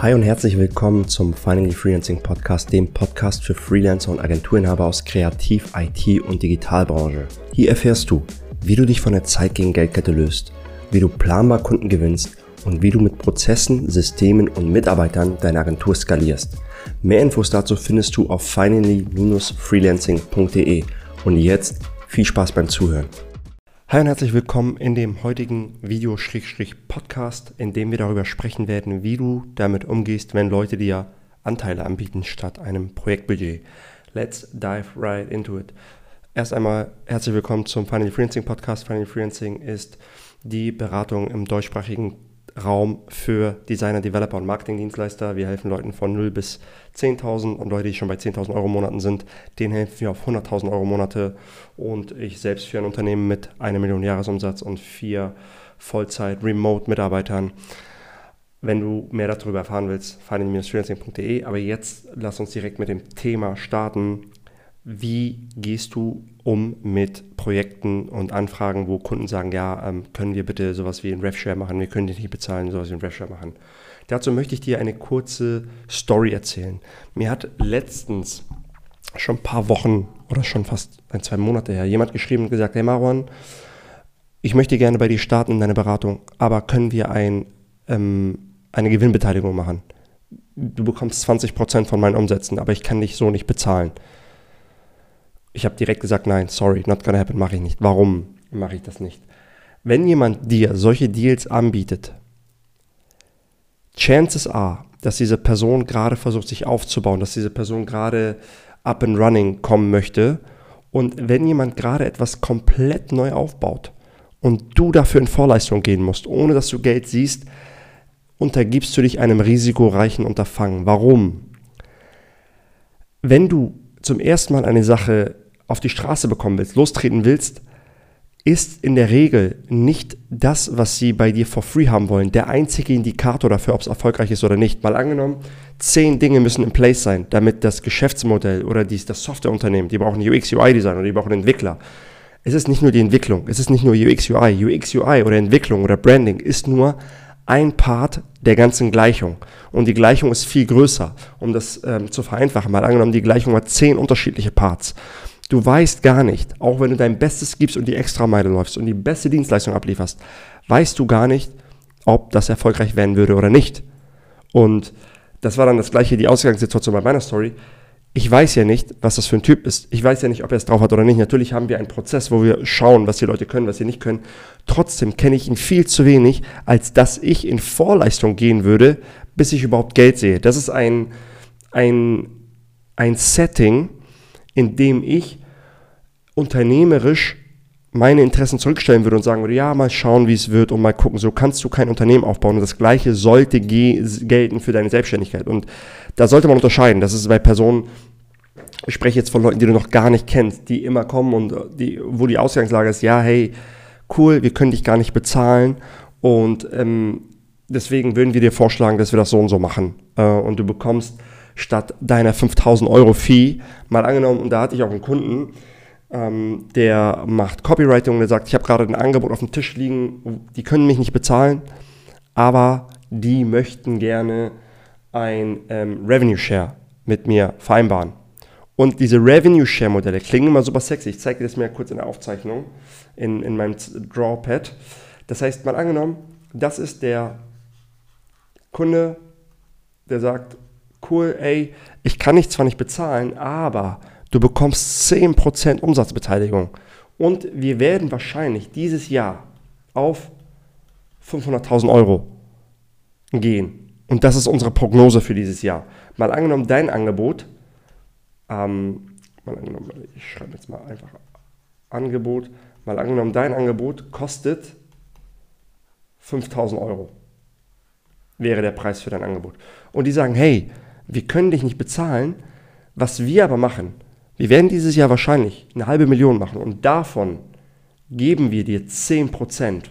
Hi und herzlich willkommen zum Finally Freelancing Podcast, dem Podcast für Freelancer und Agenturinhaber aus Kreativ-, IT- und Digitalbranche. Hier erfährst du, wie du dich von der Zeit gegen Geldkette löst, wie du planbar Kunden gewinnst und wie du mit Prozessen, Systemen und Mitarbeitern deine Agentur skalierst. Mehr Infos dazu findest du auf finally-freelancing.de. Und jetzt viel Spaß beim Zuhören. Hi und herzlich willkommen in dem heutigen Video-Podcast, in dem wir darüber sprechen werden, wie du damit umgehst, wenn Leute dir Anteile anbieten statt einem Projektbudget. Let's dive right into it. Erst einmal herzlich willkommen zum Finally Freelancing Podcast. Finally Freelancing ist die Beratung im deutschsprachigen Raum für Designer, Developer und Marketingdienstleister. Wir helfen Leuten von 0 bis 10.000 und Leute, die schon bei 10.000 Euro Monaten sind, denen helfen wir auf 100.000 Euro Monate. Und ich selbst für ein Unternehmen mit einer Million Jahresumsatz und vier Vollzeit-Remote-Mitarbeitern. Wenn du mehr darüber erfahren willst, finance-freelancing.de. Aber jetzt lass uns direkt mit dem Thema starten. Wie gehst du um mit Projekten und Anfragen, wo Kunden sagen, ja, ähm, können wir bitte sowas wie ein RevShare machen, wir können dich nicht bezahlen, sowas wie ein RevShare machen. Dazu möchte ich dir eine kurze Story erzählen. Mir hat letztens schon ein paar Wochen oder schon fast ein, zwei Monate her jemand geschrieben und gesagt, hey Marwan, ich möchte gerne bei dir starten in deine Beratung, aber können wir ein, ähm, eine Gewinnbeteiligung machen? Du bekommst 20% von meinen Umsätzen, aber ich kann dich so nicht bezahlen. Ich habe direkt gesagt, nein, sorry, not gonna happen, mache ich nicht. Warum mache ich das nicht? Wenn jemand dir solche Deals anbietet, chances are, dass diese Person gerade versucht, sich aufzubauen, dass diese Person gerade up and running kommen möchte. Und wenn jemand gerade etwas komplett neu aufbaut und du dafür in Vorleistung gehen musst, ohne dass du Geld siehst, untergibst du dich einem risikoreichen Unterfangen. Warum? Wenn du zum ersten Mal eine Sache auf die Straße bekommen willst, lostreten willst, ist in der Regel nicht das, was sie bei dir for free haben wollen, der einzige Indikator dafür, ob es erfolgreich ist oder nicht. Mal angenommen, zehn Dinge müssen in place sein, damit das Geschäftsmodell oder dies, das Softwareunternehmen, die brauchen UX, UI-Design oder die brauchen Entwickler. Es ist nicht nur die Entwicklung, es ist nicht nur UX, UI. UX, UI oder Entwicklung oder Branding ist nur ein Part der ganzen Gleichung. Und die Gleichung ist viel größer, um das ähm, zu vereinfachen. Mal angenommen, die Gleichung hat zehn unterschiedliche Parts. Du weißt gar nicht, auch wenn du dein Bestes gibst und die Extrameile läufst und die beste Dienstleistung ablieferst, weißt du gar nicht, ob das erfolgreich werden würde oder nicht. Und das war dann das gleiche, die Ausgangssituation bei meiner Story. Ich weiß ja nicht, was das für ein Typ ist. Ich weiß ja nicht, ob er es drauf hat oder nicht. Natürlich haben wir einen Prozess, wo wir schauen, was die Leute können, was sie nicht können. Trotzdem kenne ich ihn viel zu wenig, als dass ich in Vorleistung gehen würde, bis ich überhaupt Geld sehe. Das ist ein, ein, ein Setting, indem ich unternehmerisch meine Interessen zurückstellen würde und sagen würde, ja, mal schauen, wie es wird und mal gucken, so kannst du kein Unternehmen aufbauen. Und das Gleiche sollte gelten für deine Selbstständigkeit. Und da sollte man unterscheiden. Das ist bei Personen, ich spreche jetzt von Leuten, die du noch gar nicht kennst, die immer kommen und die, wo die Ausgangslage ist, ja, hey, cool, wir können dich gar nicht bezahlen und ähm, deswegen würden wir dir vorschlagen, dass wir das so und so machen. Äh, und du bekommst statt deiner 5000 Euro Fee, mal angenommen, und da hatte ich auch einen Kunden, ähm, der macht Copywriting und der sagt, ich habe gerade ein Angebot auf dem Tisch liegen, die können mich nicht bezahlen, aber die möchten gerne ein ähm, Revenue Share mit mir vereinbaren. Und diese Revenue Share Modelle klingen immer super sexy. Ich zeige dir das mir kurz in der Aufzeichnung in, in meinem Drawpad. Das heißt, mal angenommen, das ist der Kunde, der sagt, cool, ey, ich kann dich zwar nicht bezahlen, aber du bekommst 10% Umsatzbeteiligung. Und wir werden wahrscheinlich dieses Jahr auf 500.000 Euro gehen. Und das ist unsere Prognose für dieses Jahr. Mal angenommen, dein Angebot, ähm, mal angenommen, ich schreibe jetzt mal einfach Angebot, mal angenommen, dein Angebot kostet 5000 Euro. Wäre der Preis für dein Angebot. Und die sagen, hey, wir können dich nicht bezahlen. Was wir aber machen, wir werden dieses Jahr wahrscheinlich eine halbe Million machen und davon geben wir dir 10%.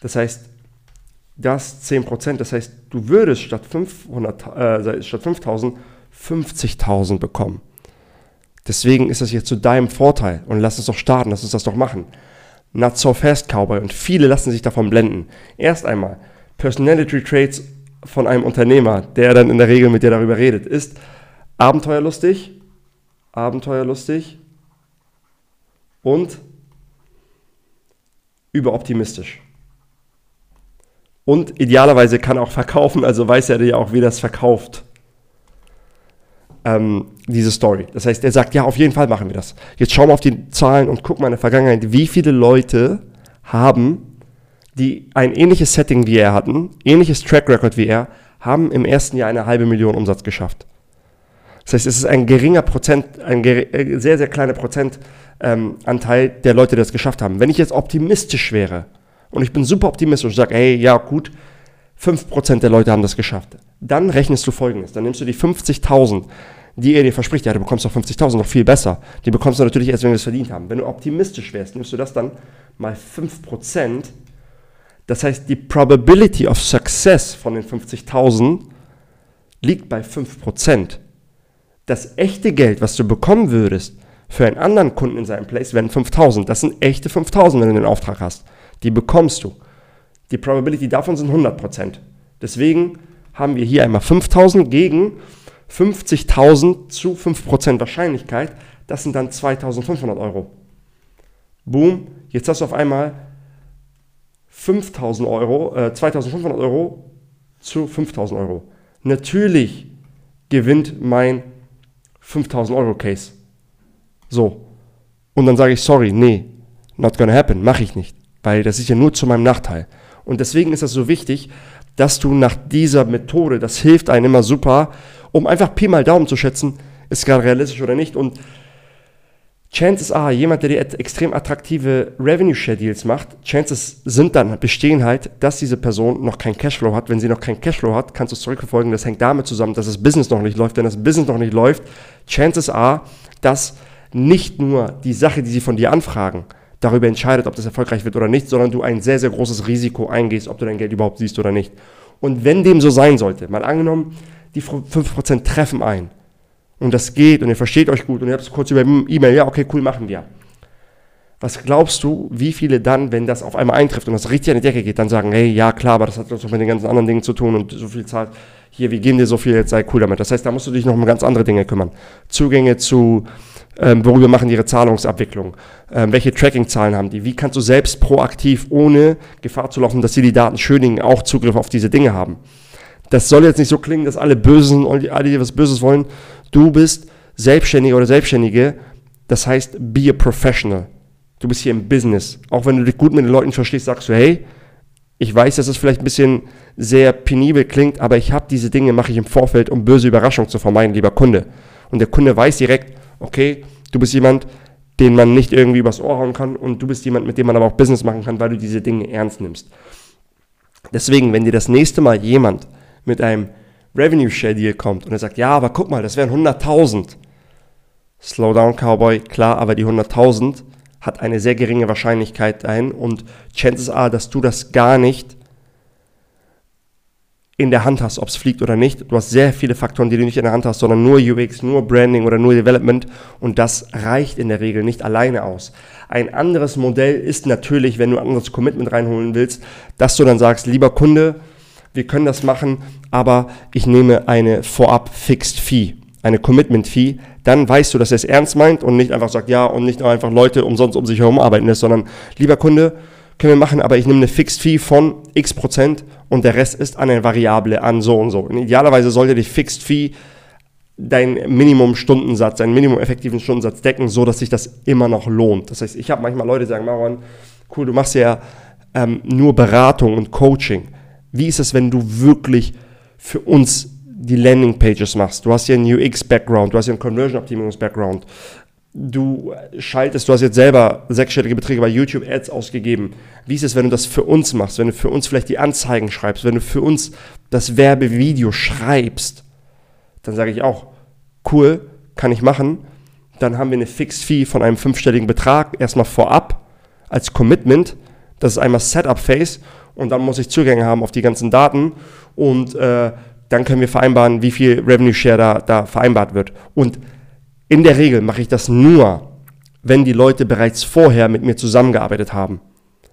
Das heißt, das 10%, das heißt, du würdest statt, 500, äh, statt 5.000 50.000 bekommen. Deswegen ist das jetzt zu deinem Vorteil und lass uns doch starten, lass uns das doch machen. Not so fast, Cowboy. Und viele lassen sich davon blenden. Erst einmal, Personality Traits von einem Unternehmer, der dann in der Regel mit dir darüber redet, ist abenteuerlustig, abenteuerlustig und überoptimistisch. Und idealerweise kann auch verkaufen, also weiß er ja auch, wie das verkauft. Ähm, diese Story. Das heißt, er sagt, ja, auf jeden Fall machen wir das. Jetzt schauen wir auf die Zahlen und gucken mal in der Vergangenheit, wie viele Leute haben, die ein ähnliches Setting wie er hatten, ähnliches Track Record wie er, haben im ersten Jahr eine halbe Million Umsatz geschafft. Das heißt, es ist ein geringer Prozent, ein äh, sehr, sehr kleiner Prozentanteil ähm, der Leute, die das geschafft haben. Wenn ich jetzt optimistisch wäre und ich bin super optimistisch und sage, hey, ja gut, 5% der Leute haben das geschafft, dann rechnest du folgendes. Dann nimmst du die 50.000, die er dir verspricht, ja, du bekommst doch 50.000 noch viel besser. Die bekommst du natürlich erst, wenn wir es verdient haben. Wenn du optimistisch wärst, nimmst du das dann mal 5%. Das heißt, die Probability of Success von den 50.000 liegt bei 5%. Das echte Geld, was du bekommen würdest für einen anderen Kunden in seinem Place, wären 5.000. Das sind echte 5.000, wenn du den Auftrag hast. Die bekommst du. Die Probability davon sind 100%. Deswegen haben wir hier einmal 5.000 gegen 50.000 zu 5% Wahrscheinlichkeit. Das sind dann 2.500 Euro. Boom, jetzt hast du auf einmal 5.000 Euro, äh, 2.500 Euro zu 5.000 Euro. Natürlich gewinnt mein 5.000 Euro Case. So. Und dann sage ich, sorry, nee, not gonna happen, mache ich nicht, weil das ist ja nur zu meinem Nachteil. Und deswegen ist das so wichtig, dass du nach dieser Methode, das hilft einem immer super, um einfach Pi mal Daumen zu schätzen, ist gerade realistisch oder nicht. Und Chances are, jemand, der dir extrem attraktive Revenue Share Deals macht, Chances sind dann, bestehen halt, dass diese Person noch kein Cashflow hat. Wenn sie noch kein Cashflow hat, kannst du es zurückverfolgen. Das hängt damit zusammen, dass das Business noch nicht läuft. Wenn das Business noch nicht läuft, Chances are, dass nicht nur die Sache, die sie von dir anfragen, darüber entscheidet, ob das erfolgreich wird oder nicht, sondern du ein sehr, sehr großes Risiko eingehst, ob du dein Geld überhaupt siehst oder nicht. Und wenn dem so sein sollte, mal angenommen, die 5% treffen ein und das geht und ihr versteht euch gut und ihr habt es kurz über E-Mail, ja, okay, cool, machen wir. Was glaubst du, wie viele dann, wenn das auf einmal eintrifft und das richtig an die Decke geht, dann sagen, hey, ja klar, aber das hat doch mit den ganzen anderen Dingen zu tun und so viel zahlt, hier, wir geben dir so viel, jetzt sei cool damit. Das heißt, da musst du dich noch um ganz andere Dinge kümmern. Zugänge zu ähm, worüber machen die ihre Zahlungsabwicklung, ähm, welche Tracking-Zahlen haben die, wie kannst du selbst proaktiv, ohne Gefahr zu laufen, dass sie die Daten schönigen, auch Zugriff auf diese Dinge haben. Das soll jetzt nicht so klingen, dass alle Bösen und alle, die was Böses wollen, du bist Selbstständiger oder Selbstständige, das heißt, be a professional. Du bist hier im Business. Auch wenn du dich gut mit den Leuten verstehst, sagst du, hey, ich weiß, dass es vielleicht ein bisschen sehr penibel klingt, aber ich habe diese Dinge, mache ich im Vorfeld, um böse Überraschungen zu vermeiden, lieber Kunde. Und der Kunde weiß direkt, okay, du bist jemand, den man nicht irgendwie übers Ohr hauen kann und du bist jemand, mit dem man aber auch Business machen kann, weil du diese Dinge ernst nimmst. Deswegen, wenn dir das nächste Mal jemand mit einem Revenue Share Deal kommt und er sagt, ja, aber guck mal, das wären 100.000. Slow down, Cowboy, klar, aber die 100.000 hat eine sehr geringe Wahrscheinlichkeit ein und Chances are, dass du das gar nicht in der Hand hast, ob es fliegt oder nicht. Du hast sehr viele Faktoren, die du nicht in der Hand hast, sondern nur UX, nur Branding oder nur Development und das reicht in der Regel nicht alleine aus. Ein anderes Modell ist natürlich, wenn du ein anderes Commitment reinholen willst, dass du dann sagst, lieber Kunde, wir können das machen, aber ich nehme eine vorab Fixed Fee, eine Commitment Fee, dann weißt du, dass er es ernst meint und nicht einfach sagt ja und nicht einfach Leute umsonst um sich herum arbeiten lässt, sondern lieber Kunde, können wir machen, aber ich nehme eine Fixed Fee von x Prozent und der Rest ist an eine Variable an so und so. Und idealerweise sollte die Fixed Fee dein Minimum-Stundensatz, deinen Minimum-effektiven Stundensatz decken, so dass sich das immer noch lohnt. Das heißt, ich habe manchmal Leute, die sagen, Maron, cool, du machst ja ähm, nur Beratung und Coaching. Wie ist es, wenn du wirklich für uns die Landing-Pages machst? Du hast ja einen UX-Background, du hast ja einen Conversion-Optimierungs-Background du schaltest, du hast jetzt selber sechsstellige Beträge bei YouTube Ads ausgegeben. Wie ist es, wenn du das für uns machst, wenn du für uns vielleicht die Anzeigen schreibst, wenn du für uns das Werbevideo schreibst? Dann sage ich auch, cool, kann ich machen. Dann haben wir eine Fixed Fee von einem fünfstelligen Betrag erstmal vorab als Commitment. Das ist einmal Setup Phase und dann muss ich Zugänge haben auf die ganzen Daten und äh, dann können wir vereinbaren, wie viel Revenue Share da, da vereinbart wird. Und in der Regel mache ich das nur, wenn die Leute bereits vorher mit mir zusammengearbeitet haben.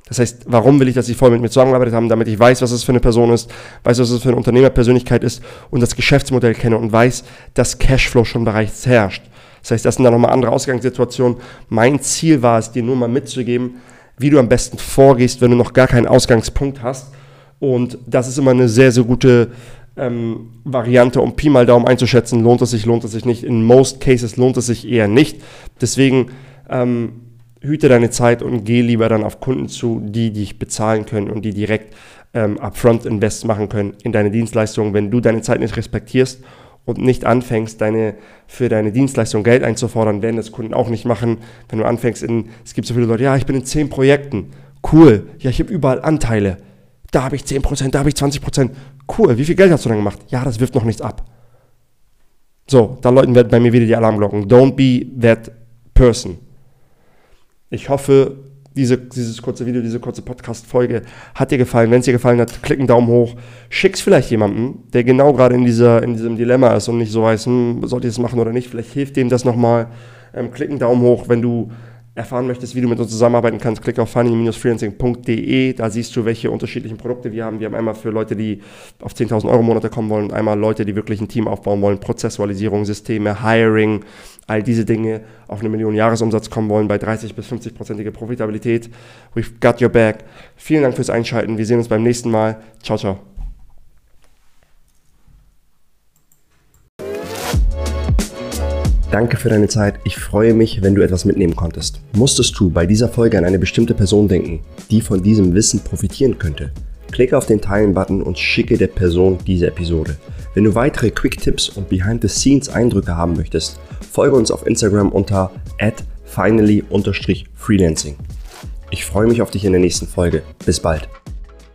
Das heißt, warum will ich, dass sie voll mit mir zusammengearbeitet haben? Damit ich weiß, was es für eine Person ist, weiß, was es für eine Unternehmerpersönlichkeit ist und das Geschäftsmodell kenne und weiß, dass Cashflow schon bereits herrscht. Das heißt, das sind dann nochmal andere Ausgangssituationen. Mein Ziel war es, dir nur mal mitzugeben, wie du am besten vorgehst, wenn du noch gar keinen Ausgangspunkt hast. Und das ist immer eine sehr, sehr gute ähm, Variante, um Pi mal Daumen einzuschätzen, lohnt es sich, lohnt es sich nicht. In most cases lohnt es sich eher nicht. Deswegen ähm, hüte deine Zeit und geh lieber dann auf Kunden zu, die dich bezahlen können und die direkt ähm, upfront Invest machen können in deine Dienstleistung. Wenn du deine Zeit nicht respektierst und nicht anfängst, deine, für deine Dienstleistung Geld einzufordern, werden das Kunden auch nicht machen. Wenn du anfängst in, es gibt so viele Leute, ja, ich bin in zehn Projekten, cool, ja, ich habe überall Anteile, da habe ich 10%, da habe ich 20%, cool, wie viel Geld hast du dann gemacht? Ja, das wirft noch nichts ab. So, da läuten bei mir wieder die Alarmglocken. Don't be that person. Ich hoffe, diese, dieses kurze Video, diese kurze Podcast-Folge hat dir gefallen. Wenn es dir gefallen hat, klick einen Daumen hoch. Schick's vielleicht jemandem, der genau gerade in, dieser, in diesem Dilemma ist und nicht so weiß, hm, sollte ich das machen oder nicht. Vielleicht hilft dem das nochmal. Ähm, klick einen Daumen hoch, wenn du erfahren möchtest, wie du mit uns zusammenarbeiten kannst, klick auf funny-freelancing.de. Da siehst du, welche unterschiedlichen Produkte wir haben. Wir haben einmal für Leute, die auf 10.000 Euro Monate kommen wollen, einmal Leute, die wirklich ein Team aufbauen wollen, Prozessualisierung, Systeme, Hiring, all diese Dinge auf eine Million Jahresumsatz kommen wollen bei 30 bis 50-prozentige Profitabilität. We've got your back. Vielen Dank fürs Einschalten. Wir sehen uns beim nächsten Mal. Ciao, ciao. Danke für deine Zeit. Ich freue mich, wenn du etwas mitnehmen konntest. Musstest du bei dieser Folge an eine bestimmte Person denken, die von diesem Wissen profitieren könnte? Klicke auf den Teilen-Button und schicke der Person diese Episode. Wenn du weitere Quick-Tipps und Behind-the-Scenes-Eindrücke haben möchtest, folge uns auf Instagram unter finally-freelancing. Ich freue mich auf dich in der nächsten Folge. Bis bald.